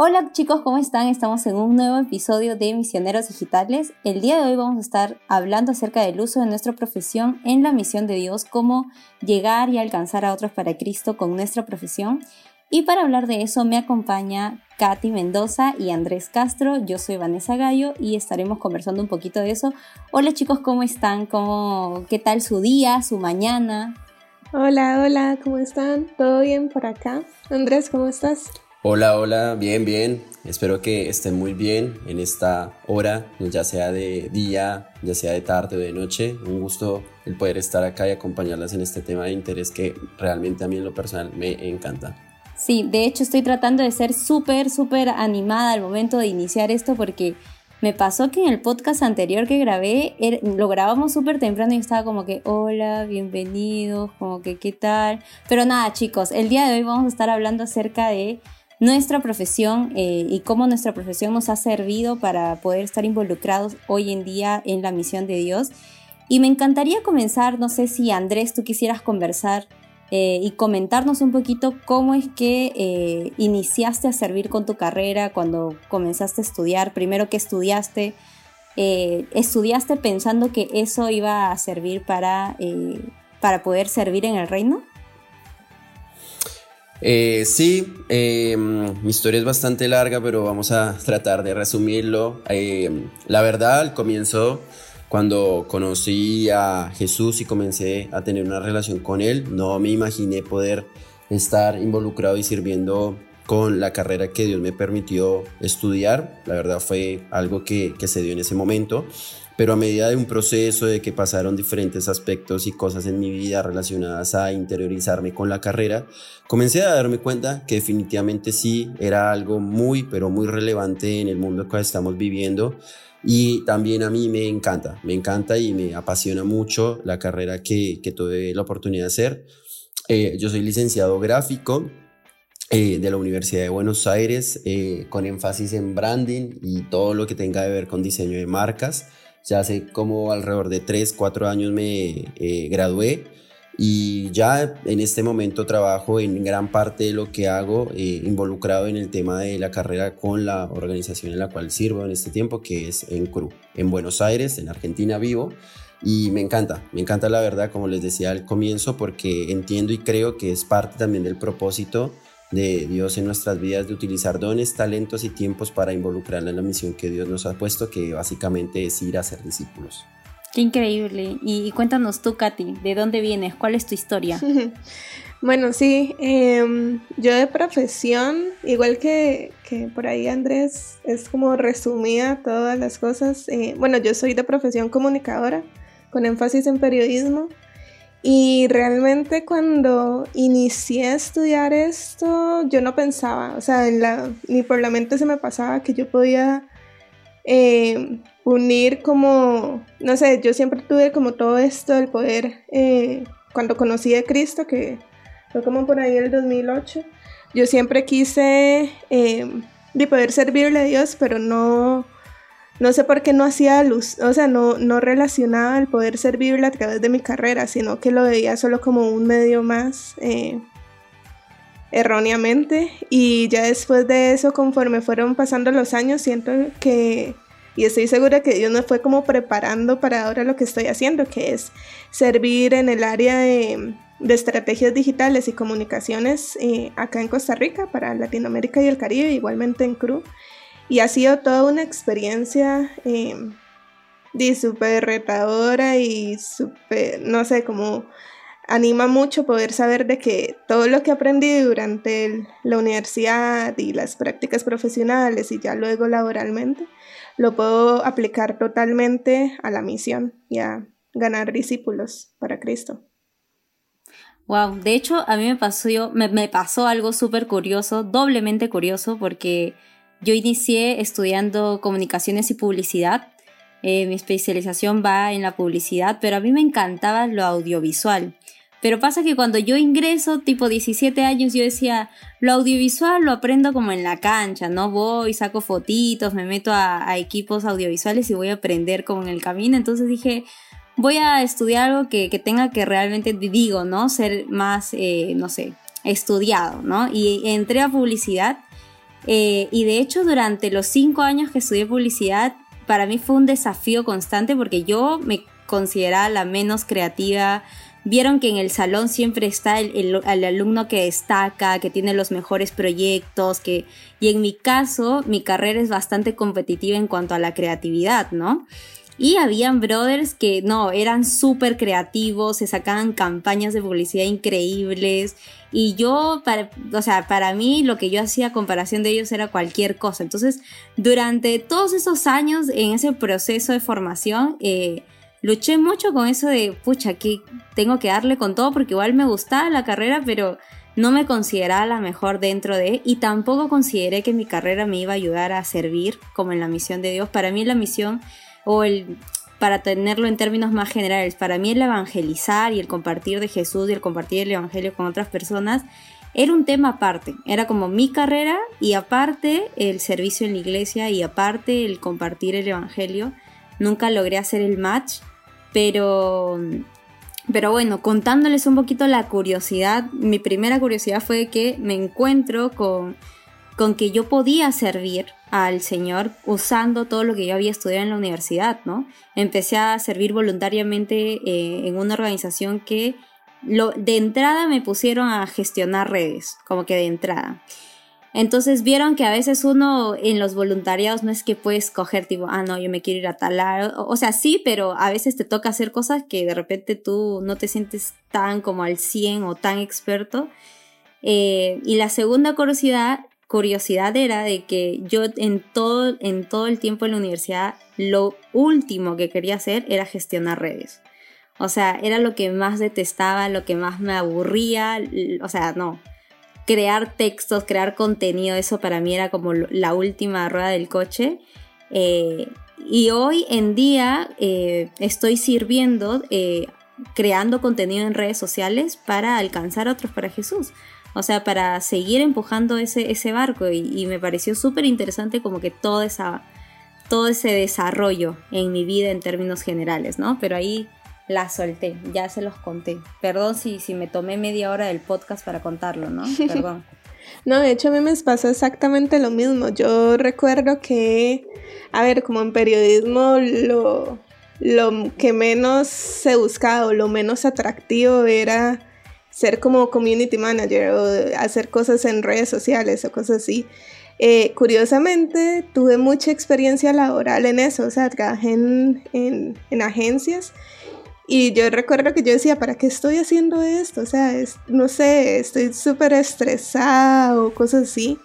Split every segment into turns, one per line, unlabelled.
Hola chicos, ¿cómo están? Estamos en un nuevo episodio de Misioneros Digitales. El día de hoy vamos a estar hablando acerca del uso de nuestra profesión en la misión de Dios, cómo llegar y alcanzar a otros para Cristo con nuestra profesión. Y para hablar de eso me acompaña Katy Mendoza y Andrés Castro. Yo soy Vanessa Gallo y estaremos conversando un poquito de eso. Hola chicos, ¿cómo están? ¿Cómo, ¿Qué tal su día, su mañana?
Hola, hola, ¿cómo están? ¿Todo bien por acá? Andrés, ¿cómo estás?
Hola, hola, bien, bien. Espero que estén muy bien en esta hora, ya sea de día, ya sea de tarde o de noche. Un gusto el poder estar acá y acompañarlas en este tema de interés que realmente a mí en lo personal me encanta.
Sí, de hecho estoy tratando de ser súper, súper animada al momento de iniciar esto porque me pasó que en el podcast anterior que grabé er, lo grabamos súper temprano y estaba como que hola, bienvenidos, como que qué tal. Pero nada chicos, el día de hoy vamos a estar hablando acerca de nuestra profesión eh, y cómo nuestra profesión nos ha servido para poder estar involucrados hoy en día en la misión de Dios. Y me encantaría comenzar, no sé si Andrés, tú quisieras conversar eh, y comentarnos un poquito cómo es que eh, iniciaste a servir con tu carrera cuando comenzaste a estudiar, primero que estudiaste, estudiaste pensando que eso iba a servir para, para poder servir en el reino.
Eh, sí, em, mi historia es bastante larga, pero vamos a tratar de resumirlo. Em, la verdad, al comienzo, cuando conocí a Jesús y comencé a tener una relación con Él, no me imaginé poder estar involucrado y sirviendo con la carrera que Dios me permitió estudiar. La verdad fue algo que, que se dio en ese momento pero a medida de un proceso de que pasaron diferentes aspectos y cosas en mi vida relacionadas a interiorizarme con la carrera, comencé a darme cuenta que definitivamente sí era algo muy, pero muy relevante en el mundo que estamos viviendo. Y también a mí me encanta, me encanta y me apasiona mucho la carrera que, que tuve la oportunidad de hacer. Eh, yo soy licenciado gráfico, eh, de la Universidad de Buenos Aires eh, con énfasis en branding y todo lo que tenga que ver con diseño de marcas. Ya hace como alrededor de 3, 4 años me eh, gradué y ya en este momento trabajo en gran parte de lo que hago eh, involucrado en el tema de la carrera con la organización en la cual sirvo en este tiempo, que es en CRU, en Buenos Aires, en Argentina vivo. Y me encanta, me encanta la verdad, como les decía al comienzo, porque entiendo y creo que es parte también del propósito de Dios en nuestras vidas, de utilizar dones, talentos y tiempos para involucrarla en la misión que Dios nos ha puesto, que básicamente es ir a ser discípulos.
Qué increíble. Y, cuéntanos tú, Katy, ¿de dónde vienes? ¿Cuál es tu historia?
bueno, sí, em, yo de profesión, igual que, que, por ahí Andrés, es como resumida todas las cosas. Eh, bueno, yo soy de profesión comunicadora, con énfasis en periodismo. Y realmente cuando inicié a estudiar esto, yo no pensaba, o sea, ni por la mente se me pasaba que yo podía eh, unir como, no sé, yo siempre tuve como todo esto, el poder, eh, cuando conocí a Cristo, que fue como por ahí el 2008, yo siempre quise eh, de poder servirle a Dios, pero no no sé por qué no hacía luz, o sea, no, no relacionaba el poder servirle a través de mi carrera, sino que lo veía solo como un medio más eh, erróneamente. Y ya después de eso, conforme fueron pasando los años, siento que, y estoy segura que Dios me fue como preparando para ahora lo que estoy haciendo, que es servir en el área de, estrategias digitales y comunicaciones eh, acá en Costa Rica, para Latinoamérica y el Caribe, igualmente en CRU. Y ha sido toda una experiencia eh, retadora y súper, no sé, como anima mucho poder saber de que todo lo que aprendí durante la universidad y las prácticas profesionales y ya luego laboralmente, lo puedo aplicar totalmente a la misión y a ganar discípulos para Cristo.
Wow, de hecho a mí me pasó, me, me pasó algo súper curioso, doblemente curioso, porque yo inicié estudiando comunicaciones y publicidad. Eh, mi especialización va en la publicidad, pero a mí me encantaba lo audiovisual. Pero pasa que cuando yo ingreso, tipo 17 años, yo decía, lo audiovisual lo aprendo como en la cancha, ¿no? Voy, saco fotitos, me meto a, equipos audiovisuales y voy a aprender como en el camino. Entonces dije, voy a estudiar algo que, tenga que realmente, digo, ¿no? Ser más, eh, no sé, estudiado, ¿no? Y entré a publicidad Eh, y de hecho, durante los cinco años que estudié publicidad, para mí fue un desafío constante porque yo me consideraba la menos creativa. Vieron que en el salón siempre está el, alumno que destaca, que tiene los mejores proyectos, que, y en mi caso, mi carrera es bastante competitiva en cuanto a la creatividad, ¿no? Y habían brothers que no, eran súper creativos, se sacaban campañas de publicidad increíbles. Y yo, para, o sea, para mí lo que yo hacía a comparación de ellos era cualquier cosa. Entonces, durante todos esos años en ese proceso de formación, eh, luché mucho con eso de, pucha, que tengo que darle con todo porque igual me gustaba la carrera, pero no me consideraba la mejor dentro de, y tampoco consideré que mi carrera me iba a ayudar a servir como en la misión de Dios. Para mí la misión o el, para tenerlo en términos más generales, para mí el evangelizar y el compartir de Jesús y el compartir el Evangelio con otras personas era un tema aparte, era como mi carrera y aparte el servicio en la iglesia y aparte el compartir el Evangelio. Nunca logré hacer el match, pero, pero bueno, contándoles un poquito la curiosidad, mi primera curiosidad fue que me encuentro con, con que yo podía servir al Señor usando todo lo que yo había estudiado en la universidad, ¿no? Empecé a servir voluntariamente eh, en una organización que lo, de entrada me pusieron a gestionar redes, como que de entrada. Entonces vieron que a veces uno en los voluntariados no es que puedes coger tipo, ah, no, yo me quiero ir a talar. O, sea, sí, pero a veces te toca hacer cosas que de repente tú no te sientes tan como al 100 o tan experto. Eh, y la segunda curiosidad curiosidad era de que yo en todo, en todo el tiempo en la universidad lo último que quería hacer era gestionar redes. O sea, era lo que más detestaba, lo que más me aburría. O sea, no. Crear textos, crear contenido, eso para mí era como la última rueda del coche. Eh, y hoy en día eh, estoy sirviendo, eh, creando contenido en redes sociales para alcanzar a otros para Jesús. O sea, para seguir empujando ese, ese barco y, me pareció súper interesante como que todo, esa, todo ese desarrollo en mi vida en términos generales, ¿no? Pero ahí la solté, ya se los conté. Perdón si, si me tomé media hora del podcast para contarlo, ¿no? Perdón.
No, de hecho a mí me pasó exactamente lo mismo. Yo recuerdo que, a ver, como en periodismo lo, lo que menos se buscaba o lo menos atractivo era ser como community manager o hacer cosas en redes sociales o cosas así. Eh, curiosamente, tuve mucha experiencia laboral en eso, o sea, trabajé en, en, agencias y yo recuerdo que yo decía, ¿para qué estoy haciendo esto? O sea, es, no sé, estoy súper estresada o cosas así.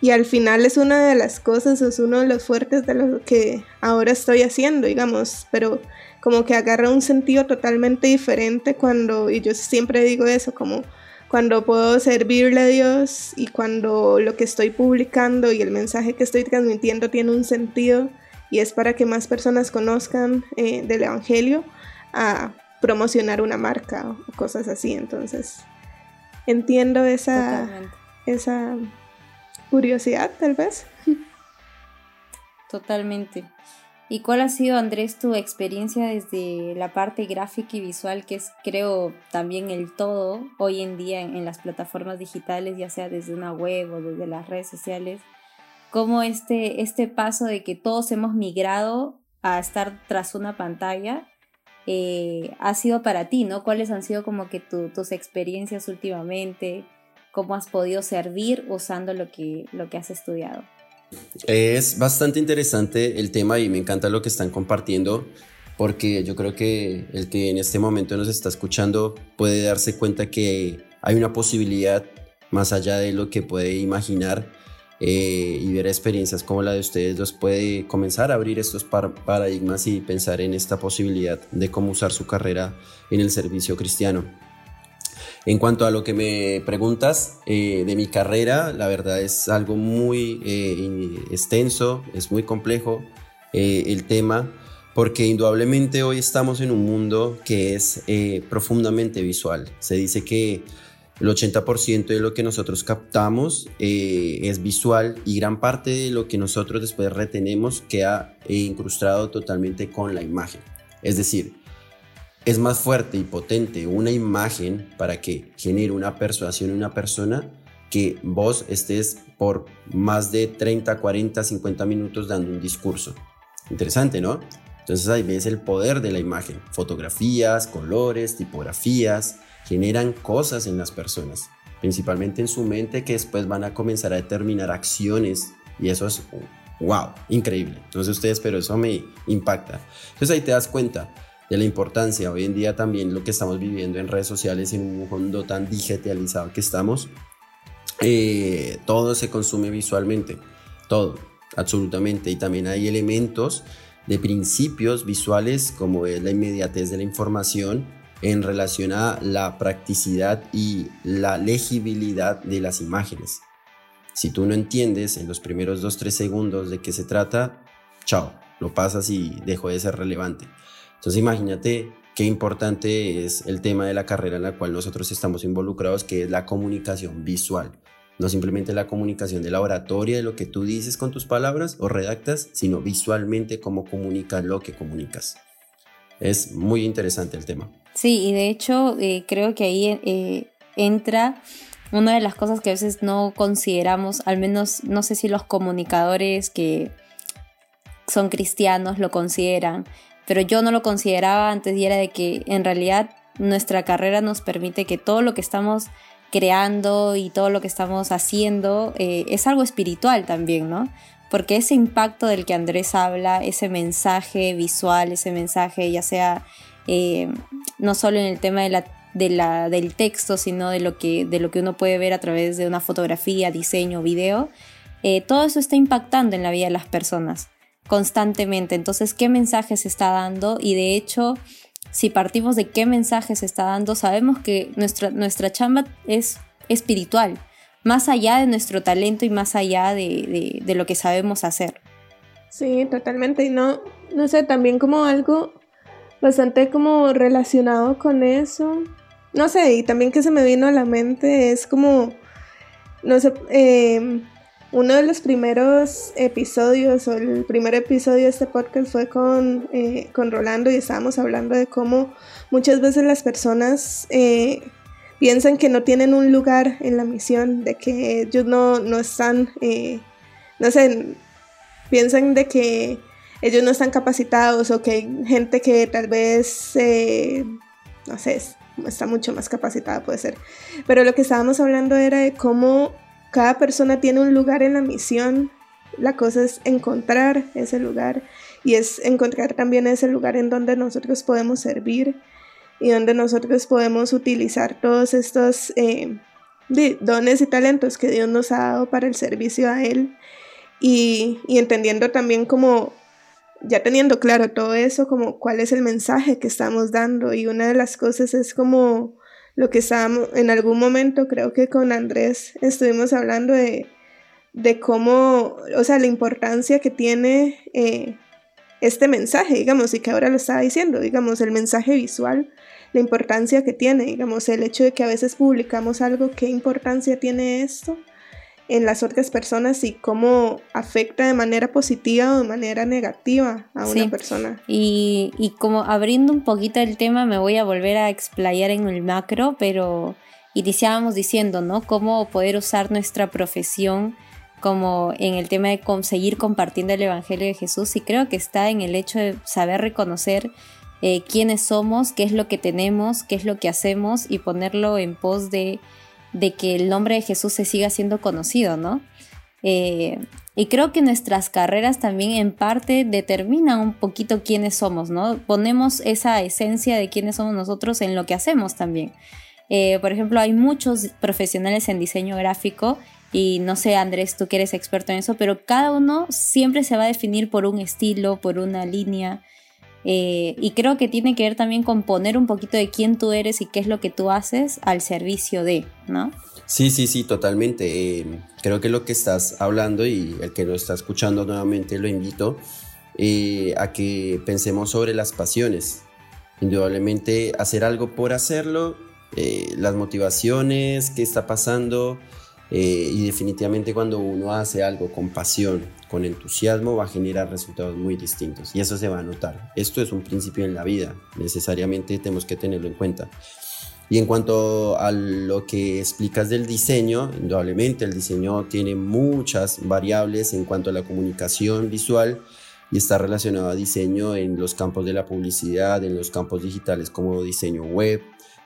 Y al final es una de las cosas, es uno de los fuertes de lo que ahora estoy haciendo, digamos, pero como que agarra un sentido totalmente diferente cuando, y yo siempre digo eso, como cuando puedo servirle a Dios y cuando lo que estoy publicando y el mensaje que estoy transmitiendo tiene un sentido y es para que más personas conozcan eh, del Evangelio a promocionar una marca o cosas así. Entonces, entiendo esa, esa curiosidad tal vez.
Totalmente. ¿Y cuál ha sido, Andrés, tu experiencia desde la parte gráfica y visual, que es, creo, también el todo hoy en día en, las plataformas digitales, ya sea desde una web o desde las redes sociales? ¿Cómo este, este paso de que todos hemos migrado a estar tras una pantalla eh, ha sido para ti, ¿no? ¿Cuáles han sido como que tus experiencias últimamente? ¿Cómo has podido servir usando lo que, lo que has estudiado?
Es bastante interesante el tema y me encanta lo que están compartiendo porque yo creo que el que en este momento nos está escuchando puede darse cuenta que hay una posibilidad más allá de lo que puede imaginar eh, y ver experiencias como la de ustedes los puede comenzar a abrir estos paradigmas y pensar en esta posibilidad de cómo usar su carrera en el servicio cristiano. En cuanto a lo que me preguntas eh, de mi carrera, la verdad es algo muy eh, extenso, es muy complejo eh, el tema, porque indudablemente hoy estamos en un mundo que es profundamente visual. Se dice que el 80% de lo que nosotros captamos es visual y gran parte de lo que nosotros después retenemos queda incrustado totalmente con la imagen. Es decir, es más fuerte y potente una imagen para que genere una persuasión en una persona que vos estés por más de 30, 40, 50 minutos dando un discurso. Interesante, ¿no? Entonces ahí ves el poder de la imagen. Fotografías, colores, tipografías, generan cosas en las personas, principalmente en su mente que después van a comenzar a determinar acciones y eso es wow, increíble. Entonces ustedes, pero eso me impacta. Entonces ahí te das cuenta de la importancia. Hoy en día también lo que estamos viviendo en redes sociales, en un mundo tan digitalizado que estamos, eh, todo se consume visualmente, todo, absolutamente. Y también hay elementos de principios visuales como es la inmediatez de la información en relación a la practicidad y la legibilidad de las imágenes. Si tú no entiendes en los primeros 2-3 segundos de qué se trata, chao, lo pasas y dejó de ser relevante. Entonces imagínate qué importante es el tema de la carrera en la cual nosotros estamos involucrados, que es la comunicación visual. No simplemente la comunicación de la oratoria, de lo que tú dices con tus palabras o redactas, sino visualmente cómo comunicas lo que comunicas. Es muy interesante el tema.
Sí, y de hecho eh, creo que ahí eh, entra una de las cosas que a veces no consideramos, al menos no sé si los comunicadores que son cristianos lo consideran, pero yo no lo consideraba antes y era de que en realidad nuestra carrera nos permite que todo lo que estamos creando y todo lo que estamos haciendo eh, es algo espiritual también, ¿no? Porque ese impacto del que Andrés habla, ese mensaje visual, ese mensaje ya sea eh, no solo en el tema de la, de la, del texto, sino de lo, que, de lo que uno puede ver a través de una fotografía, diseño, video, eh, todo eso está impactando en la vida de las personas constantemente. Entonces, ¿qué mensaje se está dando? Y de hecho, si partimos de qué mensaje se está dando, sabemos que nuestra, nuestra chamba es espiritual, más allá de nuestro talento y más allá de, lo que sabemos hacer.
Sí, totalmente. Y no, no sé, también como algo bastante como relacionado con eso. No sé, y también que se me vino a la mente es como, no sé, eh, uno de los primeros episodios o el primer episodio de este podcast fue con, eh, con Rolando y estábamos hablando de cómo muchas veces las personas eh, piensan que no tienen un lugar en la misión, de que ellos no, no están, eh, no sé, piensan de que ellos no están capacitados o que hay gente que tal vez, no sé, está mucho más capacitada puede ser. Pero lo que estábamos hablando era de cómo cada persona tiene un lugar en la misión. La cosa es encontrar ese lugar y es encontrar también ese lugar en donde nosotros podemos servir y donde nosotros podemos utilizar todos estos eh, dones y talentos que Dios nos ha dado para el servicio a Él y, y entendiendo también como ya teniendo claro todo eso, como cuál es el mensaje que estamos dando y una de las cosas es como lo que estábamos, en algún momento creo que con Andrés estuvimos hablando de, cómo, o sea, la importancia que tiene eh, este mensaje, digamos, y que ahora lo estaba diciendo, digamos, el mensaje visual, la importancia que tiene, digamos, el hecho de que a veces publicamos algo, qué importancia tiene esto en las otras personas y cómo afecta de manera positiva o de manera negativa a una persona.
Y, y, como abriendo un poquito el tema, me voy a volver a explayar en el macro, pero iniciábamos diciendo, ¿no? Cómo poder usar nuestra profesión como en el tema de conseguir compartiendo el Evangelio de Jesús y creo que está en el hecho de saber reconocer eh, quiénes somos, qué es lo que tenemos, qué es lo que hacemos y ponerlo en pos de de que el nombre de Jesús se siga siendo conocido, ¿no? Eh, y creo que nuestras carreras también en parte determinan un poquito quiénes somos, ¿no? Ponemos esa esencia de quiénes somos nosotros en lo que hacemos también. Eh, por ejemplo, hay muchos profesionales en diseño gráfico y no sé, Andrés, tú que eres experto en eso, pero cada uno siempre se va a definir por un estilo, por una línea. Eh, y creo que tiene que ver también con poner un poquito de quién tú eres y qué es lo que tú haces al servicio de, ¿no?
Sí, sí, sí, totalmente. Eh, creo que lo que estás hablando y el que lo está escuchando nuevamente lo invito eh, a que pensemos sobre las pasiones. Indudablemente hacer algo por hacerlo, las motivaciones, qué está pasando y definitivamente cuando uno hace algo con pasión, con entusiasmo va a generar resultados muy distintos y eso se va a notar. Esto es un principio en la vida, necesariamente tenemos que tenerlo en cuenta. Y en cuanto a lo que explicas del diseño, indudablemente el diseño tiene muchas variables en cuanto a la comunicación visual y está relacionado a diseño en los campos de la publicidad, en los campos digitales como diseño web,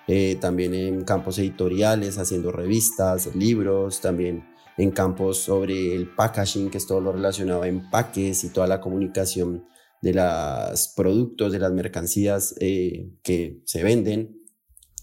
eh, también en campos editoriales, haciendo revistas, libros, también en campos sobre el packaging, que es todo lo relacionado a empaques y toda la comunicación de los productos, de las mercancías eh, que se venden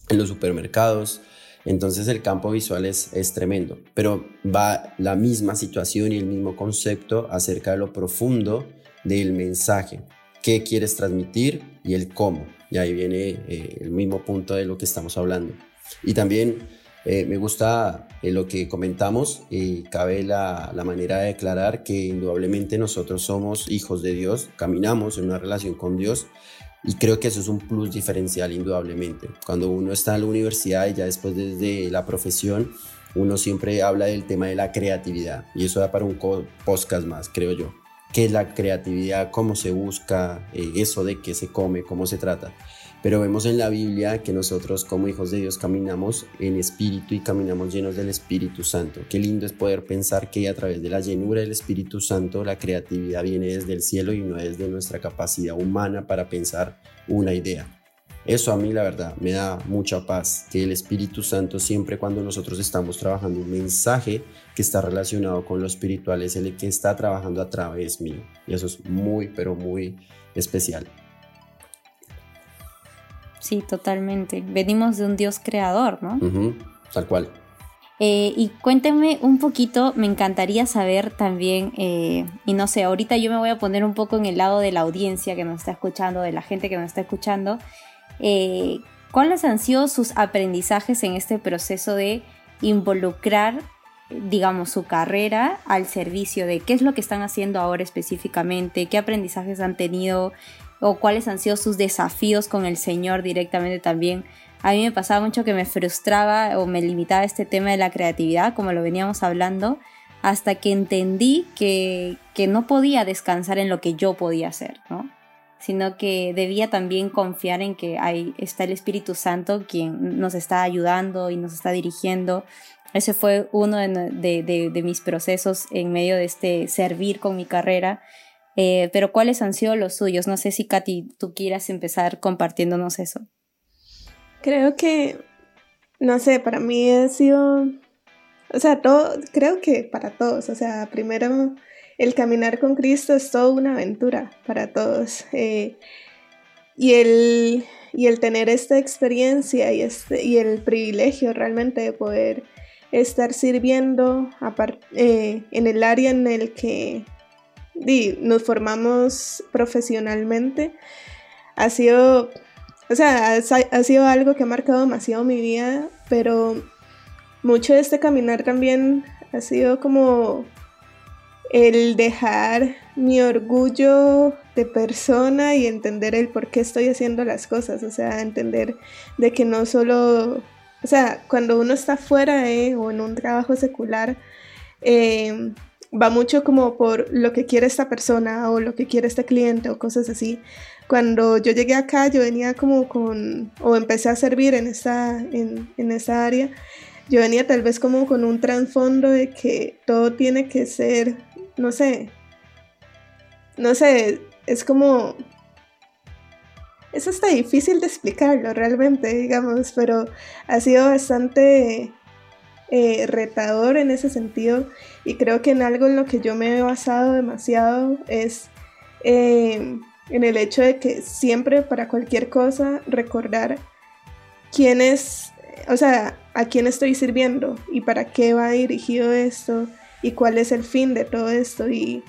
en los supermercados. Entonces el campo visual es, es tremendo, pero va la misma situación y el mismo concepto acerca de lo profundo del mensaje, qué quieres transmitir y el cómo. Y ahí viene eh, el mismo punto de lo que estamos hablando. Y también eh, me gusta eh, lo que comentamos y cabe la, la, manera de declarar que indudablemente nosotros somos hijos de Dios, caminamos en una relación con Dios y creo que eso es un plus diferencial indudablemente. Cuando uno está en la universidad y ya después desde la profesión, uno siempre habla del tema de la creatividad y eso da para un podcast más, creo yo. ¿Qué es la creatividad? ¿Cómo se busca? Eh, eso de qué se come, cómo se trata. Pero vemos en la Biblia que nosotros como hijos de Dios caminamos en espíritu y caminamos llenos del Espíritu Santo. Qué lindo es poder pensar que a través de la llenura del Espíritu Santo la creatividad viene desde el cielo y no desde nuestra capacidad humana para pensar una idea. Eso a mí la verdad me da mucha paz, que el Espíritu Santo siempre cuando nosotros estamos trabajando un mensaje que está relacionado con lo espiritual es el que está trabajando a través mío. Y eso es muy, pero muy especial.
Sí, totalmente. Venimos de un Dios creador, ¿no?
tal cual.
Eh, y cuéntenme un poquito, me encantaría saber también, eh, y no sé, ahorita yo me voy a poner un poco en el lado de la audiencia que nos está escuchando, de la gente que nos está escuchando, eh, ¿cuáles han sido sus aprendizajes en este proceso de involucrar, digamos, su carrera al servicio de qué es lo que están haciendo ahora específicamente, qué aprendizajes han tenido o cuáles han sido sus desafíos con el Señor directamente también. A mí me pasaba mucho que me frustraba o me limitaba este tema de la creatividad, como lo veníamos hablando, hasta que entendí que, que no podía descansar en lo que yo podía hacer, ¿no? sino que debía también confiar en que ahí está el Espíritu Santo quien nos está ayudando y nos está dirigiendo. Ese fue uno de, mis procesos en medio de este servir con mi carrera. Eh, pero ¿cuáles han sido los suyos? No sé si Katy, tú quieras empezar compartiéndonos eso.
Creo que, no sé, para mí ha sido, o sea, todo, creo que para todos, o sea, primero el caminar con Cristo es toda una aventura para todos. Eh, y, el, y el tener esta experiencia y, este, y el privilegio realmente de poder estar sirviendo eh, en el área en el que nos formamos profesionalmente. Ha sido, o sea, ha sido algo que ha marcado demasiado mi vida, pero mucho de este caminar también ha sido como el dejar mi orgullo de persona y entender el por qué estoy haciendo las cosas, o sea, entender de que no solo, o sea, cuando uno está fuera eh, o en un trabajo secular, eh, va mucho como por lo que quiere esta persona o lo que quiere este cliente o cosas así. Cuando yo llegué acá, yo venía como con, o empecé a servir en esta, en, en esta área, yo venía tal vez como con un trasfondo de que todo tiene que ser no sé, no sé, es como... Eso está difícil de explicarlo realmente, digamos, pero ha sido bastante eh, retador en ese sentido y creo que en algo en lo que yo me he basado demasiado es eh, en el hecho de que siempre para cualquier cosa recordar quién es, o sea, a quién estoy sirviendo y para qué va dirigido esto y cuál es el fin de todo esto. Y,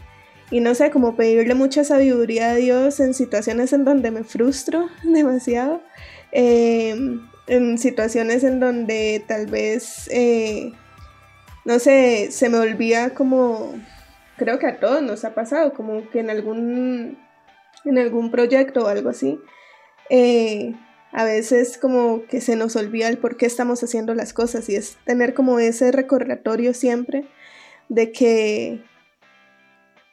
no sé, como pedirle mucha sabiduría a Dios en situaciones en donde me frustro demasiado, em, en situaciones en donde tal vez, eh, no sé, se me olvida como, creo que a todos nos ha pasado, como que en algún, en algún proyecto o algo así, eh, a veces como que se nos olvida el por qué estamos haciendo las cosas y es tener como ese recordatorio siempre de que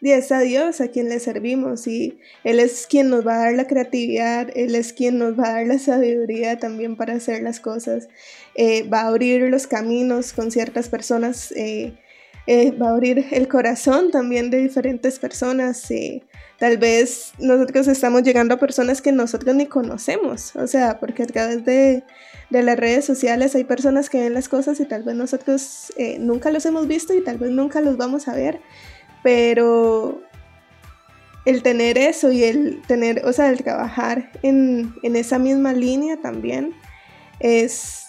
y es a Dios a quien le servimos y Él es quien nos va a dar la creatividad, Él es quien nos va a dar la sabiduría también para hacer las cosas, eh, va a abrir los caminos con ciertas personas, eh, eh, va a abrir el corazón también de diferentes personas. tal vez nosotros estamos llegando a personas que nosotros ni conocemos, o sea, porque a través de, de las redes sociales hay personas que ven las cosas y tal vez nosotros nunca los hemos visto y tal vez nunca los vamos a ver pero el tener eso y el tener, o sea, el trabajar en, esa misma línea también es,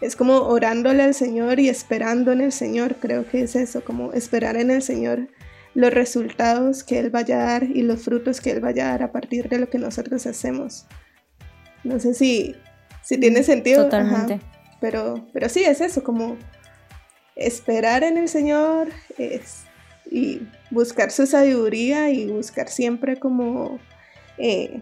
es como orándole al Señor y esperando en el Señor, creo que es eso, como esperar en el Señor los resultados que Él vaya a dar y los frutos que Él vaya a dar a partir de lo que nosotros hacemos. No sé si, si tiene sentido.
Totalmente.
pero, pero sí, es eso, como esperar en el Señor, es y buscar su sabiduría y buscar siempre como eh,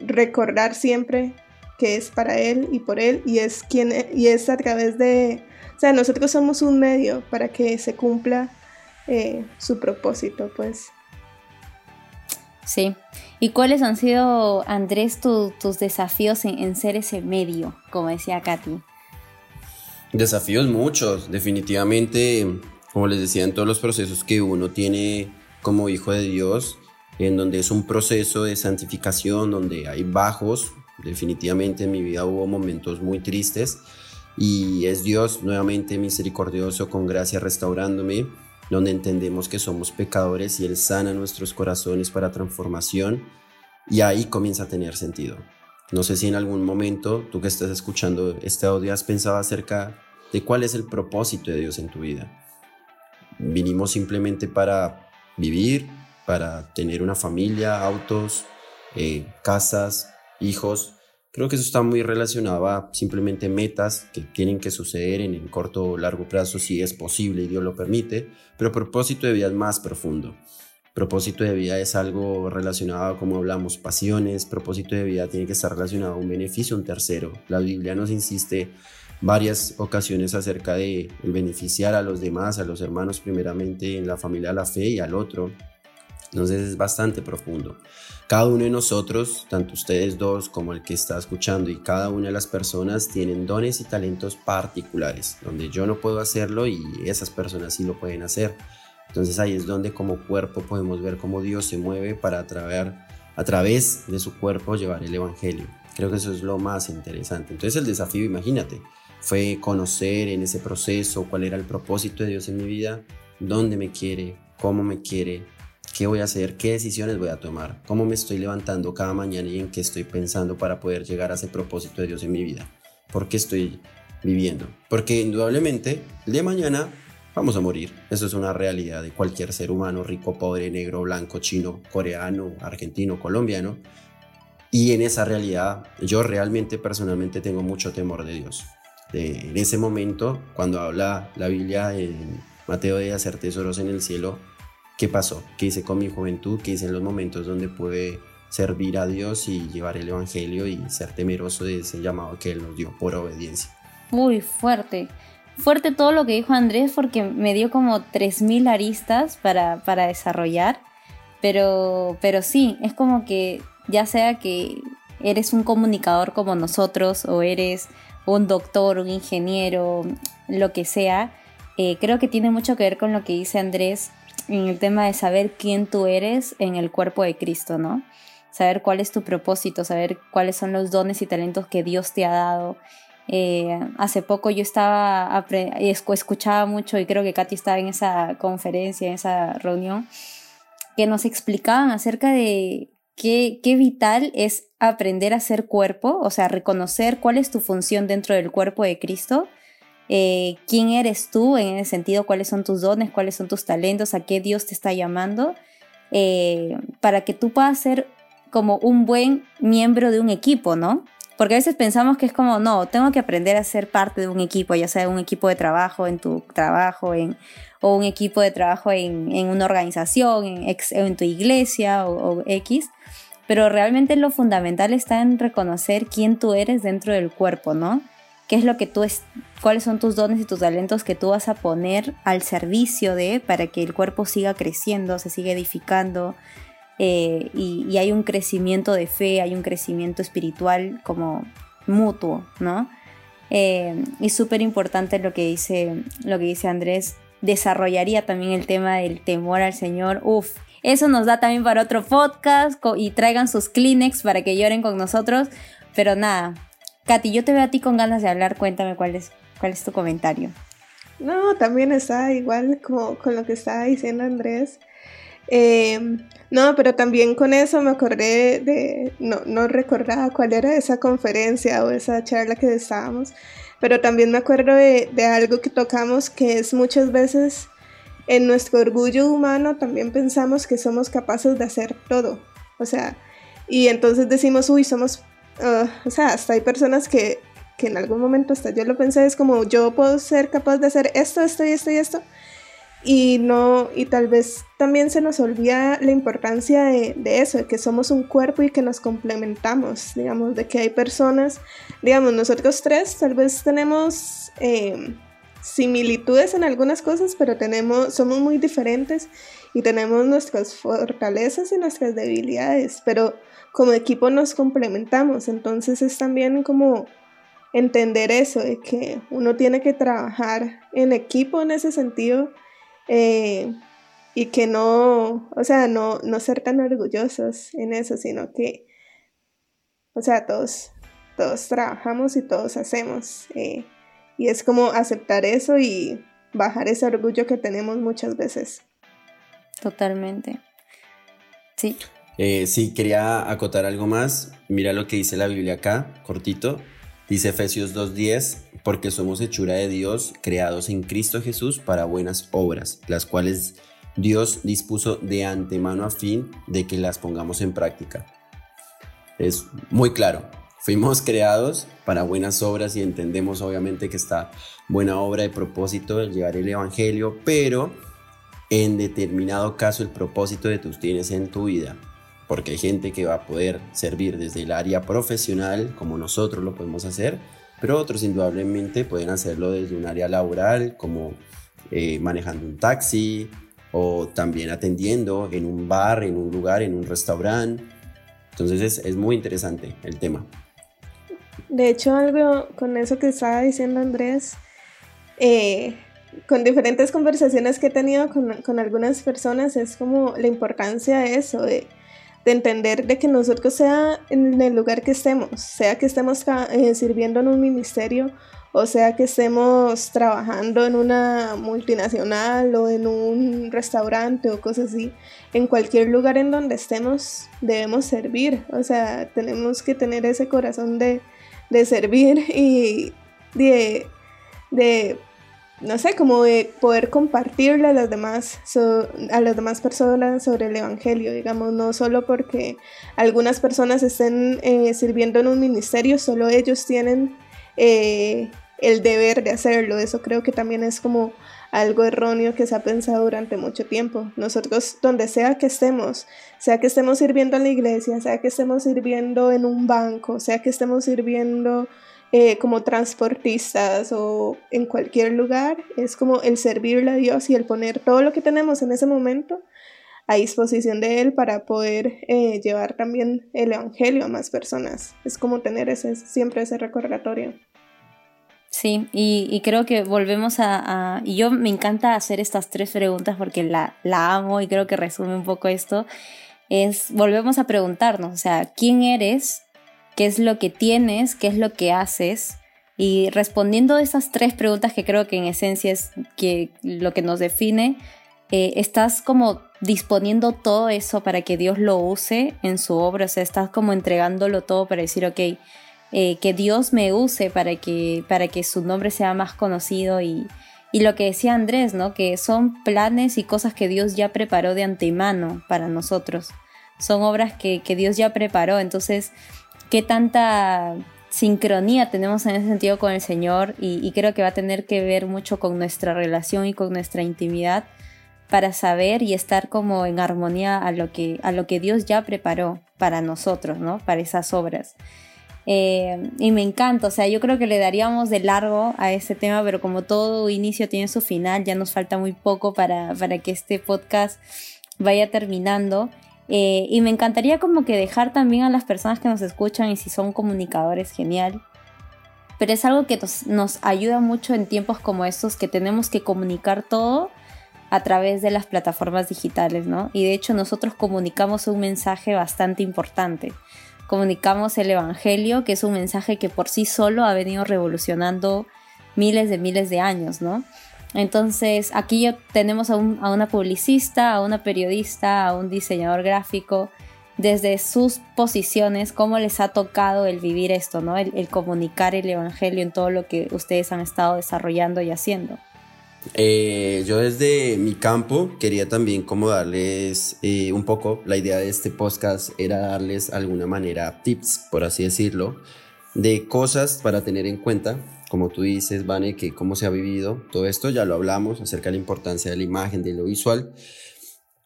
recordar siempre que es para él y por él y es quien y es a través de o sea nosotros somos un medio para que se cumpla eh, su propósito pues.
Sí. Y cuáles han sido Andrés tus desafíos en, en ser ese medio como decía Katy
desafíos muchos definitivamente como les decía, en todos los procesos que uno tiene como hijo de Dios, en donde es un proceso de santificación, donde hay bajos, definitivamente en mi vida hubo momentos muy tristes y es Dios nuevamente misericordioso con gracia restaurándome, donde entendemos que somos pecadores y Él sana nuestros corazones para transformación y ahí comienza a tener sentido. No sé si en algún momento tú que estás escuchando este audio has pensado acerca de cuál es el propósito de Dios en tu vida vinimos simplemente para vivir, para tener una familia, autos, eh, casas, hijos. Creo que eso está muy relacionado a simplemente metas que tienen que suceder en el corto o largo plazo si es posible y Dios lo permite, pero propósito de vida es más profundo. Propósito de vida es algo relacionado, como hablamos, pasiones. Propósito de vida tiene que estar relacionado a un beneficio, un tercero. La Biblia nos insiste varias ocasiones acerca de el beneficiar a los demás, a los hermanos primeramente, en la familia la fe y al otro. Entonces es bastante profundo. Cada uno de nosotros, tanto ustedes dos como el que está escuchando y cada una de las personas tienen dones y talentos particulares, donde yo no puedo hacerlo y esas personas sí lo pueden hacer. Entonces ahí es donde como cuerpo podemos ver cómo Dios se mueve para a través de su cuerpo llevar el Evangelio. Creo que eso es lo más interesante. Entonces el desafío, imagínate, fue conocer en ese proceso cuál era el propósito de Dios en mi vida, dónde me quiere, cómo me quiere, qué voy a hacer, qué decisiones voy a tomar, cómo me estoy levantando cada mañana y en qué estoy pensando para poder llegar a ese propósito de Dios en mi vida, por qué estoy viviendo. Porque indudablemente, de mañana vamos a morir. Eso es una realidad de cualquier ser humano, rico, pobre, negro, blanco, chino, coreano, argentino, colombiano. Y en esa realidad yo realmente personalmente tengo mucho temor de Dios en ese momento, cuando habla la Biblia en Mateo de hacer tesoros en el cielo, ¿qué pasó? ¿Qué hice con mi juventud? ¿Qué hice en los momentos donde pude servir a Dios y llevar el Evangelio y ser temeroso de ese llamado que Él nos dio por obediencia?
Muy fuerte. Fuerte todo lo que dijo Andrés porque me dio como 3.000 aristas para, para desarrollar. Pero, pero sí, es como que ya sea que eres un comunicador como nosotros o eres un doctor, un ingeniero, lo que sea, eh, creo que tiene mucho que ver con lo que dice Andrés en el tema de saber quién tú eres en el cuerpo de Cristo, ¿no? Saber cuál es tu propósito, saber cuáles son los dones y talentos que Dios te ha dado. Eh, hace poco yo estaba, escuchaba mucho y creo que Katy estaba en esa conferencia, en esa reunión, que nos explicaban acerca de qué, qué vital es aprender a ser cuerpo, o sea, reconocer cuál es tu función dentro del cuerpo de Cristo, eh, quién eres tú en ese sentido, cuáles son tus dones, cuáles son tus talentos, a qué Dios te está llamando, eh, para que tú puedas ser como un buen miembro de un equipo, ¿no? Porque a veces pensamos que es como, no, tengo que aprender a ser parte de un equipo, ya sea un equipo de trabajo en tu trabajo, en, o un equipo de trabajo en, una organización, en, en tu iglesia o, o X pero realmente lo fundamental está en reconocer quién tú eres dentro del cuerpo, ¿no? qué es lo que tú es, cuáles son tus dones y tus talentos que tú vas a poner al servicio de para que el cuerpo siga creciendo, se siga edificando eh, y, hay un crecimiento de fe, hay un crecimiento espiritual como mutuo, ¿no? Eh, y súper importante lo que dice lo que dice Andrés, desarrollaría también el tema del temor al Señor. Uf, eso nos da también para otro podcast y traigan sus Kleenex para que lloren con nosotros. Pero nada, Katy, yo te veo a ti con ganas de hablar, cuéntame cuál es, cuál es tu comentario.
No, también está igual como con lo que estaba diciendo Andrés. Eh, no, pero también con eso me acordé de, no, no recordaba cuál era esa conferencia o esa charla que estábamos, pero también me acuerdo de, de algo que tocamos que es muchas veces en nuestro orgullo humano también pensamos que somos capaces de hacer todo. O sea, y entonces decimos, uy, somos Ah, o sea, hasta hay personas que, que en algún momento hasta yo lo pensé, es como yo puedo ser capaz de hacer esto, esto y esto y esto. Y no, y tal vez también se nos olvida la importancia de, eso, de que somos un cuerpo y que nos complementamos, digamos, de que hay personas, digamos, nosotros tres tal vez tenemos em, similitudes en algunas cosas, pero tenemos, somos muy diferentes y tenemos nuestras fortalezas y nuestras debilidades, pero como equipo nos complementamos, entonces es también como entender eso, de que uno tiene que trabajar en equipo en ese sentido eh, y que no, o sea, no, no ser tan orgullosos en eso, sino que, o sea, todos, todos trabajamos y todos hacemos. Eh, y es como aceptar eso y bajar ese orgullo que tenemos muchas veces.
Totalmente. Sí.
Eh, sí, quería acotar algo más. Mira lo que dice la Biblia acá, cortito. Dice Efesios 2.10, porque somos hechura de Dios, creados en Cristo Jesús para buenas obras, las cuales Dios dispuso de antemano a fin de que las pongamos en práctica. Es muy claro, fuimos creados para buenas obras y entendemos obviamente que esta buena obra de propósito de llevar el Evangelio, pero en determinado caso el propósito de tus tienes en tu vida porque hay gente que va a poder servir desde el área profesional, como nosotros lo podemos hacer, pero otros indudablemente pueden hacerlo desde un área laboral, como eh, manejando un taxi o también atendiendo en un bar, en un lugar, en un restaurante. Entonces es, muy interesante el tema.
De hecho, algo con eso que estaba diciendo Andrés, eh, con diferentes conversaciones que he tenido con, con, algunas personas, es como la importancia de eso, de de entender de que nosotros sea en el lugar que estemos, sea que estemos eh, sirviendo en un ministerio o sea que estemos trabajando en una multinacional o en un restaurante o cosas así, en cualquier lugar en donde estemos debemos servir, o sea, tenemos que tener ese corazón de, de servir y de, de no sé, como de poder compartirle a las demás, a las demás personas sobre el Evangelio, digamos, no solo porque algunas personas estén eh, sirviendo en un ministerio, solo ellos tienen eh, el deber de hacerlo. Eso creo que también es como algo erróneo que se ha pensado durante mucho tiempo. Nosotros, donde sea que estemos, sea que estemos sirviendo en la iglesia, sea que estemos sirviendo en un banco, sea que estemos sirviendo eh, como transportistas o en cualquier lugar, es como el servirle a Dios y el poner todo lo que tenemos en ese momento a disposición de Él para poder eh, llevar también el Evangelio a más personas. Es como tener ese, siempre ese recordatorio.
Sí, y, creo que volvemos a, Y yo me encanta hacer estas tres preguntas porque la, la amo y creo que resume un poco esto. Es, volvemos a preguntarnos, o sea, ¿quién eres? qué es lo que tienes, qué es lo que haces. Y respondiendo a esas tres preguntas que creo que en esencia es que lo que nos define, eh, estás como disponiendo todo eso para que Dios lo use en su obra, o sea, estás como entregándolo todo para decir, ok, eh, que Dios me use para que, para que su nombre sea más conocido y, y lo que decía Andrés, ¿no? Que son planes y cosas que Dios ya preparó de antemano para nosotros. Son obras que, que Dios ya preparó. Entonces, qué tanta sincronía tenemos en ese sentido con el Señor y, creo que va a tener que ver mucho con nuestra relación y con nuestra intimidad para saber y estar como en armonía a lo que, a lo que Dios ya preparó para nosotros, ¿no? Para esas obras. Eh, y me encanta, o sea, yo creo que le daríamos de largo a este tema, pero como todo inicio tiene su final, ya nos falta muy poco para, para que este podcast vaya terminando. Eh, y me encantaría como que dejar también a las personas que nos escuchan y si son comunicadores, genial. Pero es algo que nos, nos ayuda mucho en tiempos como estos que tenemos que comunicar todo a través de las plataformas digitales, ¿no? Y de hecho nosotros comunicamos un mensaje bastante importante. Comunicamos el Evangelio, que es un mensaje que por sí solo ha venido revolucionando miles de miles de años, ¿no? Entonces, aquí tenemos a, una publicista, a una periodista, a un diseñador gráfico, desde sus posiciones, cómo les ha tocado el vivir esto, ¿no? El, comunicar el Evangelio en todo lo que ustedes han estado desarrollando y haciendo.
Eh, yo desde mi campo quería también como darles eh, un poco, la idea de este podcast era darles alguna manera tips, por así decirlo, de cosas para tener en cuenta como tú dices, Vane, que cómo se ha vivido todo esto, ya lo hablamos acerca de la importancia de la imagen, de lo visual.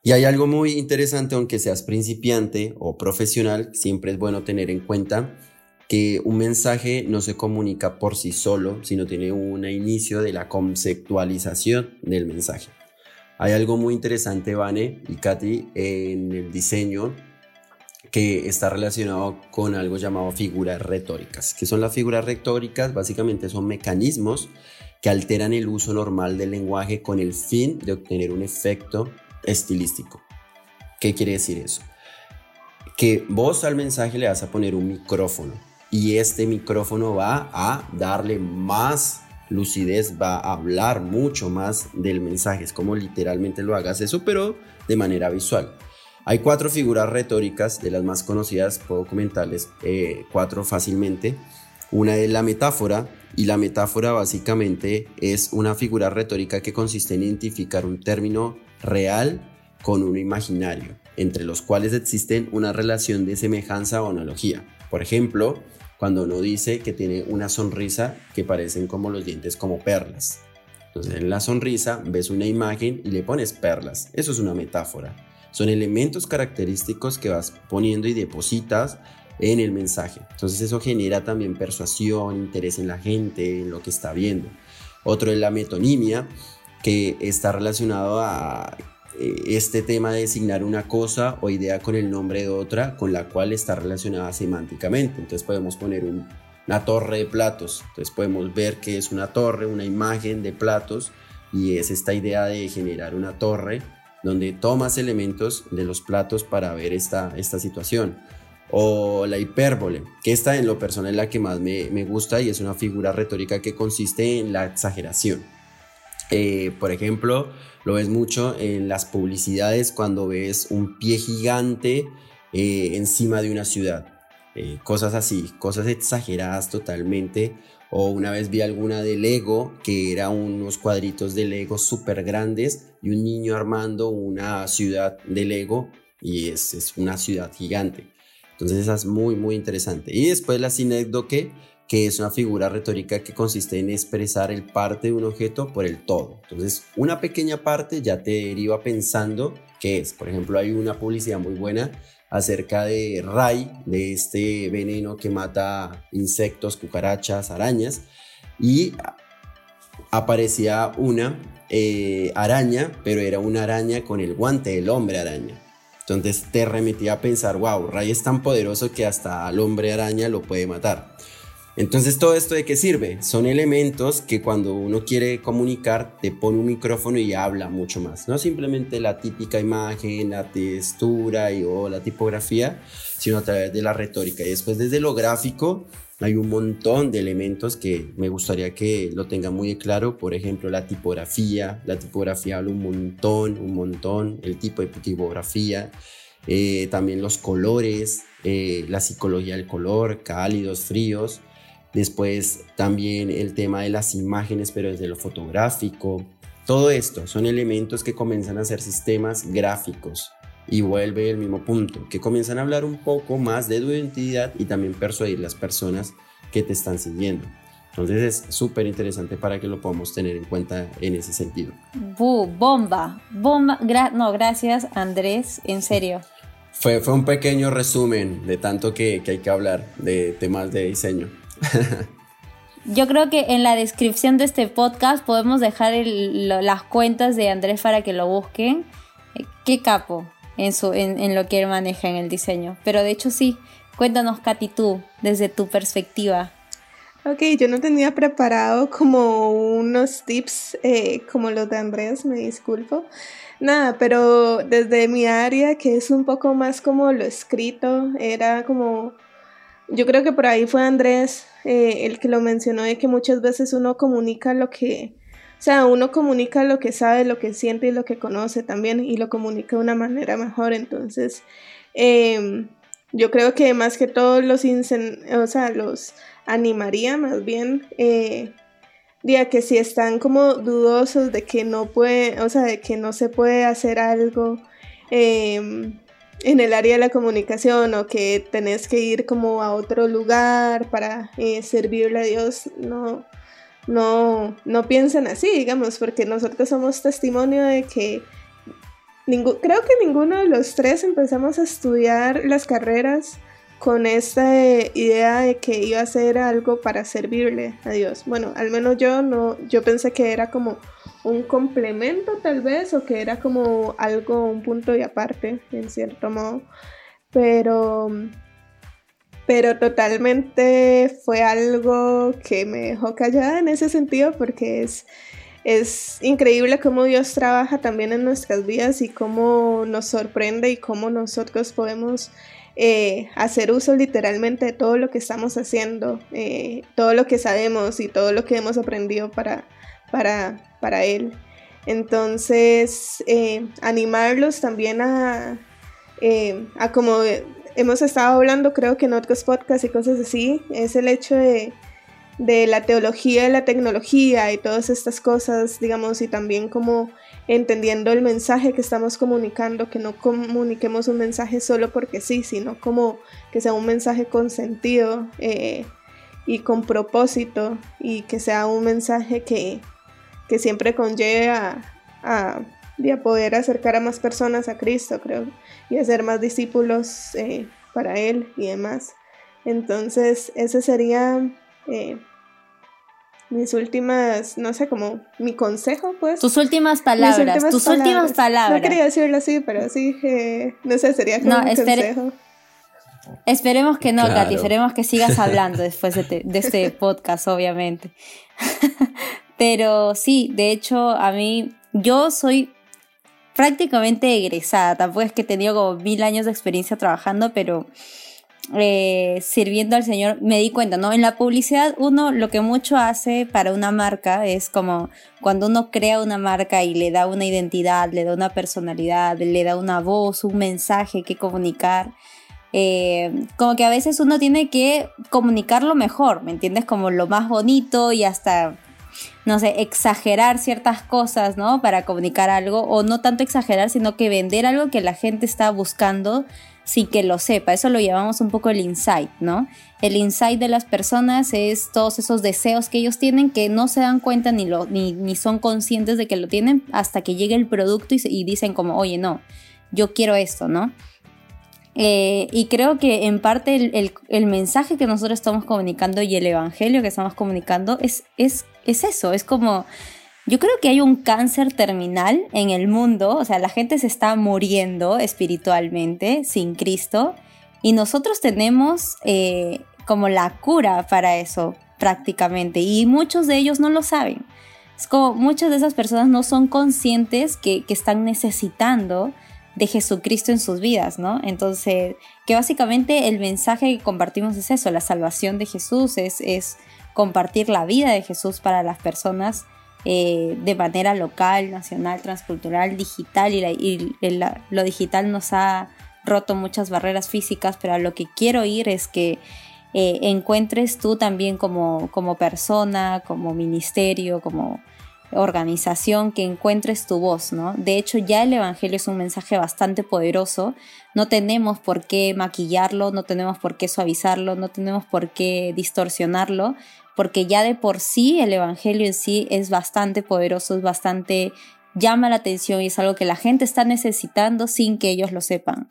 Y hay algo muy interesante, aunque seas principiante o profesional, siempre es bueno tener en cuenta que un mensaje no se comunica por sí solo, sino tiene un inicio de la conceptualización del mensaje. Hay algo muy interesante, Vane y Katy, en el diseño que está relacionado con algo llamado figuras retóricas. ¿Qué son las figuras retóricas? Básicamente son mecanismos que alteran el uso normal del lenguaje con el fin de obtener un efecto estilístico. ¿Qué quiere decir eso? Que vos al mensaje le vas a poner un micrófono y este micrófono va a darle más lucidez, va a hablar mucho más del mensaje. Es como literalmente lo hagas eso, pero de manera visual. Hay cuatro figuras retóricas, de las más conocidas, puedo comentarles eh, cuatro fácilmente. Una es la metáfora, y la metáfora básicamente es una figura retórica que consiste en identificar un término real con uno imaginario, entre los cuales existen una relación de semejanza o analogía. Por ejemplo, cuando uno dice que tiene una sonrisa que parecen como los dientes como perlas. Entonces en la sonrisa ves una imagen y le pones perlas. Eso es una metáfora. Son elementos característicos que vas poniendo y depositas en el mensaje. Entonces eso genera también persuasión, interés en la gente, en lo que está viendo. Otro es la metonimia, que está relacionado a este tema de designar una cosa o idea con el nombre de otra con la cual está relacionada semánticamente. Entonces podemos poner una torre de platos. Entonces podemos ver que es una torre, una imagen de platos y es esta idea de generar una torre donde tomas elementos de los platos para ver esta, esta situación. O la hipérbole, que esta en lo personal es la que más me, gusta y es una figura retórica que consiste en la exageración. Eh, por ejemplo, lo ves mucho en las publicidades cuando ves un pie gigante eh, encima de una ciudad. Eh, cosas así, cosas exageradas totalmente o una vez vi alguna de Lego, que era unos cuadritos de Lego súper grandes y un niño armando una ciudad de Lego y es, es una ciudad gigante. Entonces esa es muy, muy interesante. Y después la sinécdoque, que es una figura retórica que consiste en expresar el parte de un objeto por el todo. Entonces una pequeña parte ya te deriva pensando qué es. Por ejemplo, hay una publicidad muy buena acerca de Ray, de este veneno que mata insectos, cucarachas, arañas, y aparecía una eh, araña, pero era una araña con el guante del hombre araña. Entonces te remitía a pensar, wow, Ray es tan poderoso que hasta al hombre araña lo puede matar. Entonces, ¿todo esto de qué sirve? Son elementos que cuando uno quiere comunicar, te pone un micrófono y habla mucho más. No simplemente la típica imagen, la textura y, o la tipografía, sino a través de la retórica. Y después, desde lo gráfico, hay un montón de elementos que me gustaría que lo tengan muy claro. Por ejemplo, la tipografía. La tipografía habla un montón, un montón. El tipo de tipografía. Eh, también los colores, eh, la psicología del color, cálidos, fríos. Después también el tema de las imágenes, pero desde lo fotográfico. Todo esto son elementos que comienzan a ser sistemas gráficos y vuelve el mismo punto, que comienzan a hablar un poco más de tu identidad y también persuadir las personas que te están siguiendo. Entonces es súper interesante para que lo podamos tener en cuenta en ese sentido.
bomba, bomba. no, gracias Andrés, en serio.
fue, fue un pequeño resumen de tanto que, que hay que hablar de temas de diseño.
Yo creo que en la descripción de este podcast podemos dejar las cuentas de Andrés para que lo busquen. Eh, qué capo en, lo que él maneja en el diseño. Pero de hecho sí, cuéntanos Katy tú, desde tu perspectiva.
Ok, yo no tenía preparado como unos tips eh, como los de Andrés, me disculpo. Nada, pero desde mi área, que es un poco más como lo escrito, era como yo creo que por ahí fue Andrés eh, el que lo mencionó de que muchas veces uno comunica lo que, o sea, uno comunica lo que sabe, lo que siente y lo que conoce también y lo comunica de una manera mejor. Entonces, em, yo creo que más que todos los, o sea, los animaría más bien, eh, que si están como dudosos de que no puede, o sea, de que no se puede hacer algo, eh, en el área de la comunicación o que tenés que ir como a otro lugar para eh, servirle a Dios, no, no, no piensen así, digamos, porque nosotros somos testimonio de que creo que ninguno de los tres empezamos a estudiar las carreras con esta idea de que iba a ser algo para servirle a Dios. Bueno, al menos yo no, yo pensé que era como un complemento tal vez o que era como algo, un punto y aparte en cierto modo, pero, pero totalmente fue algo que me dejó callada en ese sentido porque es, es increíble cómo Dios trabaja también en nuestras vidas y cómo nos sorprende y cómo nosotros podemos eh, hacer uso literalmente de todo lo que estamos haciendo, eh, todo lo que sabemos y todo lo que hemos aprendido para, para, para él. Entonces, eh, animarlos también a, eh, a como hemos estado hablando, creo que en otros podcasts y cosas así, es el hecho de, de la teología de la tecnología y todas estas cosas, digamos, y también como entendiendo el mensaje que estamos comunicando, que no comuniquemos un mensaje solo porque sí, sino como que sea un mensaje con sentido eh, y con propósito y que sea un mensaje que, que siempre conlleve a, a, poder acercar a más personas a Cristo, creo, y hacer más discípulos eh, para Él y demás. Entonces, ese sería eh, mis últimas, no sé, como mi consejo, pues.
Tus últimas palabras, tus últimas palabras.
No quería decirlo así, pero sí, eh, no sé, sería como un consejo.
Esperemos que no, Katy, esperemos que sigas hablando después de, de este podcast, obviamente. Pero sí, de hecho, a mí, yo soy prácticamente egresada, tampoco es que he tenido como mil años de experiencia trabajando, pero eh, sirviendo al Señor me di cuenta, ¿no? En la publicidad uno lo que mucho hace para una marca es como cuando uno crea una marca y le da una identidad, le da una personalidad, le da una voz, un mensaje que comunicar. Eh, como que a veces uno tiene que comunicarlo mejor, ¿me entiendes? Como lo más bonito y hasta no sé, exagerar ciertas cosas, ¿no? Para comunicar algo, o no tanto exagerar, sino que vender algo que la gente está buscando sin que lo sepa. Eso lo llamamos un poco el insight, ¿no? El insight de las personas es todos esos deseos que ellos tienen que no se dan cuenta ni, lo, ni, son conscientes de que lo tienen hasta que llegue el producto y, dicen como, oye, no, yo quiero esto, ¿no? Eh, y creo que en parte el, el, mensaje que nosotros estamos comunicando y el evangelio que estamos comunicando es, es es eso, es como, yo creo que hay un cáncer terminal en el mundo, o sea, la gente se está muriendo espiritualmente sin Cristo y nosotros tenemos eh, como la cura para eso prácticamente y muchos de ellos no lo saben. Es como muchas de esas personas no son conscientes que, están necesitando de Jesucristo en sus vidas, ¿no? Entonces, que básicamente el mensaje que compartimos es eso, la salvación de Jesús es, es compartir la vida de Jesús para las personas eh, de manera local, nacional, transcultural, digital y, lo digital nos ha roto muchas barreras físicas, pero a lo que quiero ir es que eh, encuentres tú también como, como persona, como ministerio, como organización, que encuentres tu voz, ¿no? De hecho, ya el Evangelio es un mensaje bastante poderoso. No tenemos por qué maquillarlo, no tenemos por qué suavizarlo, no tenemos por qué distorsionarlo, porque ya de por sí el Evangelio en sí es bastante poderoso, es bastante llama la atención y es algo que la gente está necesitando sin que ellos lo sepan.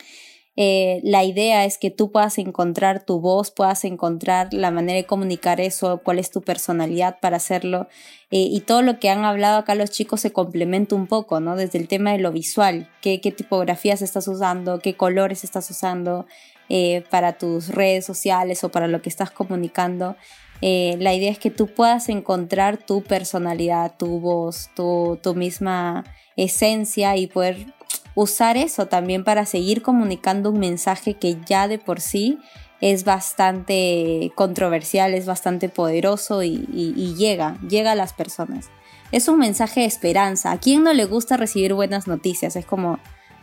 Eh, la idea es que tú puedas encontrar tu voz, puedas encontrar la manera de comunicar eso, cuál es tu personalidad para hacerlo. Eh, y todo lo que han hablado acá los chicos se complementa un poco, ¿no? Desde el tema de lo visual, qué, tipografías estás usando, qué colores estás usando eh, para tus redes sociales o para lo que estás comunicando. la idea es que tú puedas encontrar tu personalidad, tu voz, tu, tu misma esencia y poder usar eso también para seguir comunicando un mensaje que ya de por sí es bastante controversial, es bastante poderoso y, llega, llega a las personas. Es un mensaje de esperanza. ¿A quién no le gusta recibir buenas noticias? Es como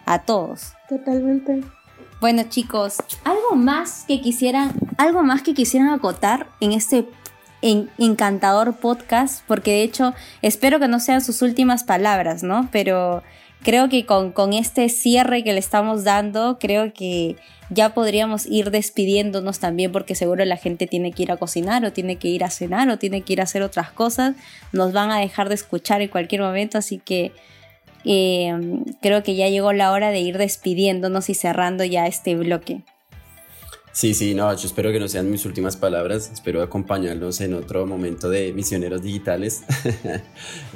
a todos.
Totalmente.
Bueno, chicos, algo más que quisieran, algo más que quisieran acotar en este encantador podcast, porque de hecho espero que no sean sus últimas palabras, ¿no? Pero creo que con, con, este cierre que le estamos dando, creo que ya podríamos ir despidiéndonos también porque seguro la gente tiene que ir a cocinar o tiene que ir a cenar o tiene que ir a hacer otras cosas. Nos van a dejar de escuchar en cualquier momento, así que eh, creo que ya llegó la hora de ir despidiéndonos y cerrando ya este bloque.
Sí, sí, no, yo espero que no sean mis últimas palabras, espero acompañarlos en otro momento de misioneros digitales.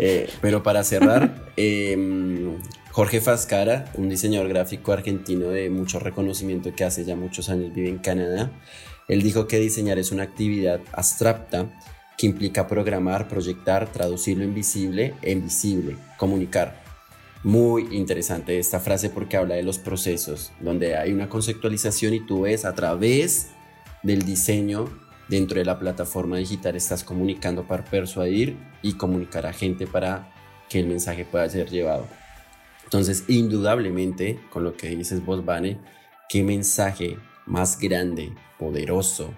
Eh, pero para cerrar, em, Jorge Fascara, un diseñador gráfico argentino de mucho reconocimiento que hace ya muchos años vive en Canadá, él dijo que diseñar es una actividad abstracta que implica programar, proyectar, traducir lo invisible en visible, comunicar. Muy interesante esta frase porque habla de los procesos, donde hay una conceptualización y tú ves a través del diseño dentro de la plataforma digital estás comunicando para persuadir y comunicar a gente para que el mensaje pueda ser llevado. Entonces, indudablemente, con lo que dices vos, Vane, qué mensaje más grande, poderoso,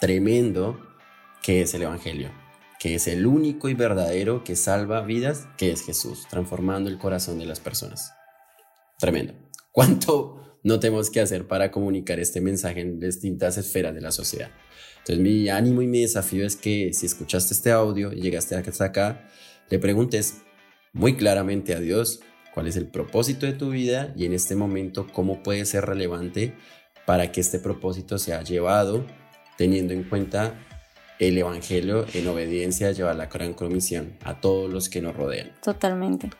tremendo que es el Evangelio que es el único y verdadero que salva vidas, que es Jesús, transformando el corazón de las personas. Tremendo. ¿Cuánto no tenemos que hacer para comunicar este mensaje en distintas esferas de la sociedad? Entonces mi ánimo y mi desafío es que si escuchaste este audio y llegaste hasta acá, le preguntes muy claramente a Dios cuál es el propósito de tu vida y en este momento cómo puede ser relevante para que este propósito sea llevado teniendo en cuenta el Evangelio en obediencia lleva la gran comisión a todos los que nos rodean.
Totalmente.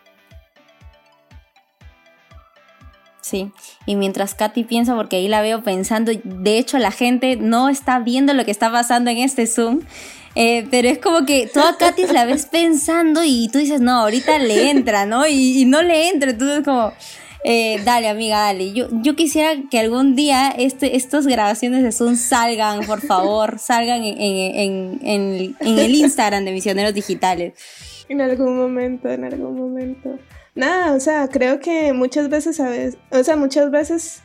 Sí, y mientras Katy piensa, porque ahí la veo pensando, de hecho la gente no está viendo lo que está pasando en este Zoom, eh, pero es como que tú a Katy la ves pensando y tú dices, no, ahorita le entra, ¿no? Y, no le entra, entonces como, eh, dale, amiga, dale. Yo, yo quisiera que algún día este, estas grabaciones de Zoom salgan, por favor, salgan en, el Instagram de Misioneros Digitales.
En algún momento, en algún momento. Nada, o sea, creo que muchas veces, ¿sabes? O sea, muchas veces,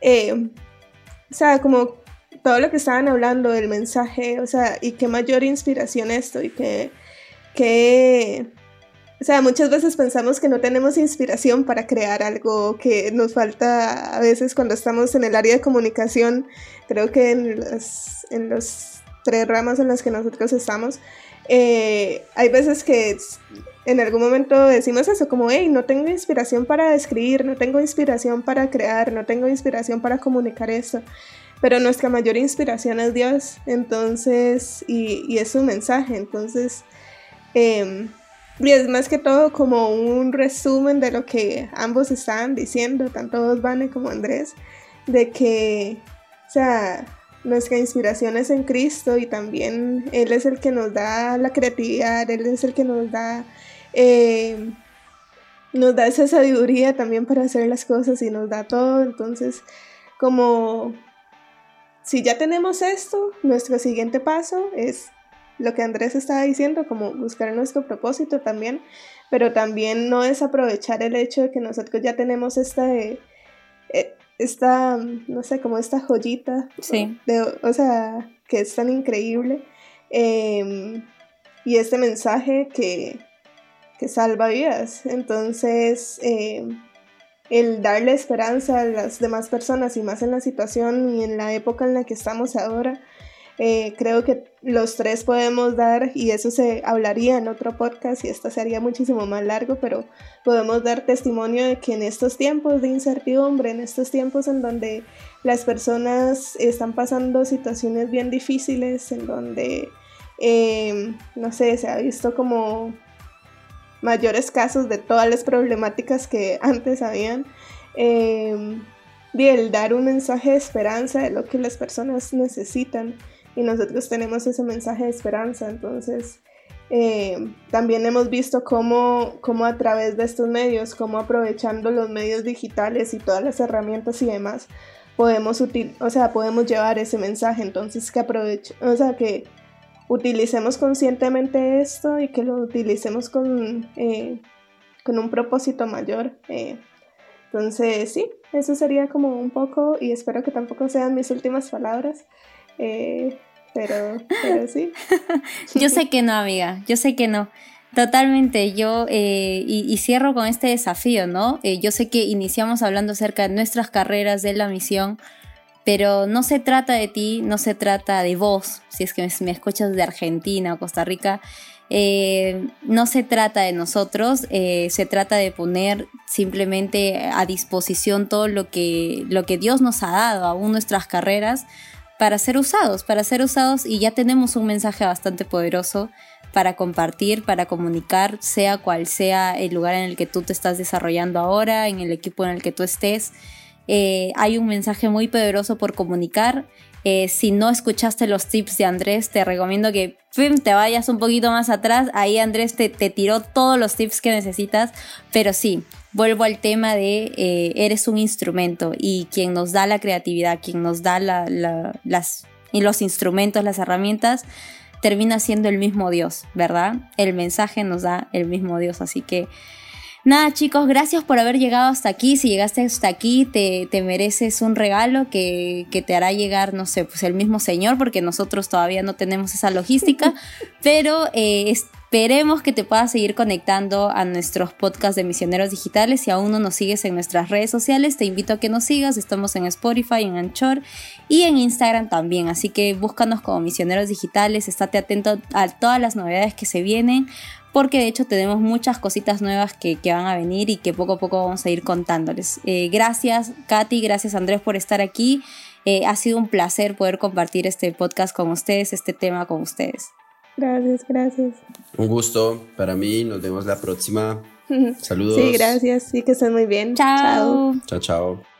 eh, o sea, como todo lo que estaban hablando del mensaje, o sea, y qué mayor inspiración esto, y que, o sea, muchas veces pensamos que no tenemos inspiración para crear algo que nos falta a veces cuando estamos en el área de comunicación. Creo que en los, en los tres ramas en las que nosotros estamos, eh, hay veces que en algún momento decimos eso, como, hey, no tengo inspiración para escribir, no tengo inspiración para crear, no tengo inspiración para comunicar esto. Pero nuestra mayor inspiración es Dios, entonces, y, es su mensaje, entonces... Eh, y es más que todo como un resumen de lo que ambos estaban diciendo, tanto Osvane como Andrés, de que, o sea, nuestra inspiración es en Cristo y también Él es el que nos da la creatividad, Él es el que nos da, eh, nos da esa sabiduría también para hacer las cosas y nos da todo. Entonces, como si ya tenemos esto, nuestro siguiente paso es lo que Andrés estaba diciendo, como buscar nuestro propósito también, pero también no es aprovechar el hecho de que nosotros ya tenemos esta, eh, esta no sé, como esta joyita,
sí.
o sea, que es tan increíble, em, y este mensaje que, que salva vidas. Entonces, em, el darle esperanza a las demás personas y más en la situación y en la época en la que estamos ahora, Eh, creo que los tres podemos dar, y eso se hablaría en otro podcast y esto sería muchísimo más largo, pero podemos dar testimonio de que en estos tiempos de incertidumbre, en estos tiempos en donde las personas están pasando situaciones bien difíciles, en donde, eh, no sé, se ha visto como mayores casos de todas las problemáticas que antes habían. Eh, el dar un mensaje de esperanza de lo que las personas necesitan y nosotros tenemos ese mensaje de esperanza. Entonces, eh, también hemos visto cómo, cómo, a través de estos medios, cómo aprovechando los medios digitales y todas las herramientas y demás, podemos, util o sea, podemos llevar ese mensaje. Entonces, que aproveche, o sea, que utilicemos conscientemente esto y que lo utilicemos con, eh, con un propósito mayor. Eh. entonces, sí, eso sería como un poco, y espero que tampoco sean mis últimas palabras. Eh, pero, pero sí.
yo sé que no, amiga, yo sé que no. Totalmente, yo eh, y, cierro con este desafío, ¿no? Eh, yo sé que iniciamos hablando acerca de nuestras carreras, de la misión, pero no se trata de ti, no se trata de vos, si es que me, escuchas de Argentina o Costa Rica, no se trata de nosotros, se trata de poner simplemente a disposición todo lo que, lo que Dios nos ha dado, aún nuestras carreras, para ser usados, para ser usados y ya tenemos un mensaje bastante poderoso para compartir, para comunicar, sea cual sea el lugar en el que tú te estás desarrollando ahora, en el equipo en el que tú estés. Eh, hay un mensaje muy poderoso por comunicar. Eh, si no escuchaste los tips de Andrés, te recomiendo que te vayas un poquito más atrás. Ahí Andrés te, te tiró todos los tips que necesitas. Pero sí, vuelvo al tema de eh, eres un instrumento y quien nos da la creatividad, quien nos da las, y los instrumentos, las herramientas, termina siendo el mismo Dios, ¿verdad? El mensaje nos da el mismo Dios, así que... Nada chicos, gracias por haber llegado hasta aquí. Si llegaste hasta aquí, te, mereces un regalo que, te hará llegar, no sé, pues el mismo Señor, porque nosotros todavía no tenemos esa logística, pero eh, Esperemos que te puedas seguir conectando a nuestros podcasts de misioneros digitales. Si aún no nos sigues en nuestras redes sociales, te invito a que nos sigas. Estamos en Spotify, en Anchor y en Instagram también. Así que búscanos como misioneros digitales. Estate atento a todas las novedades que se vienen. Porque de hecho tenemos muchas cositas nuevas que, van a venir y que poco a poco vamos a ir contándoles. Eh, gracias Katy, gracias Andrés por estar aquí. Eh, ha sido un placer poder compartir este podcast con ustedes, este tema con ustedes.
Gracias, gracias.
Un gusto para mí. Nos vemos la próxima. Saludos.
Sí, gracias. Sí, que estén muy bien.
Chao.
Chao, chao.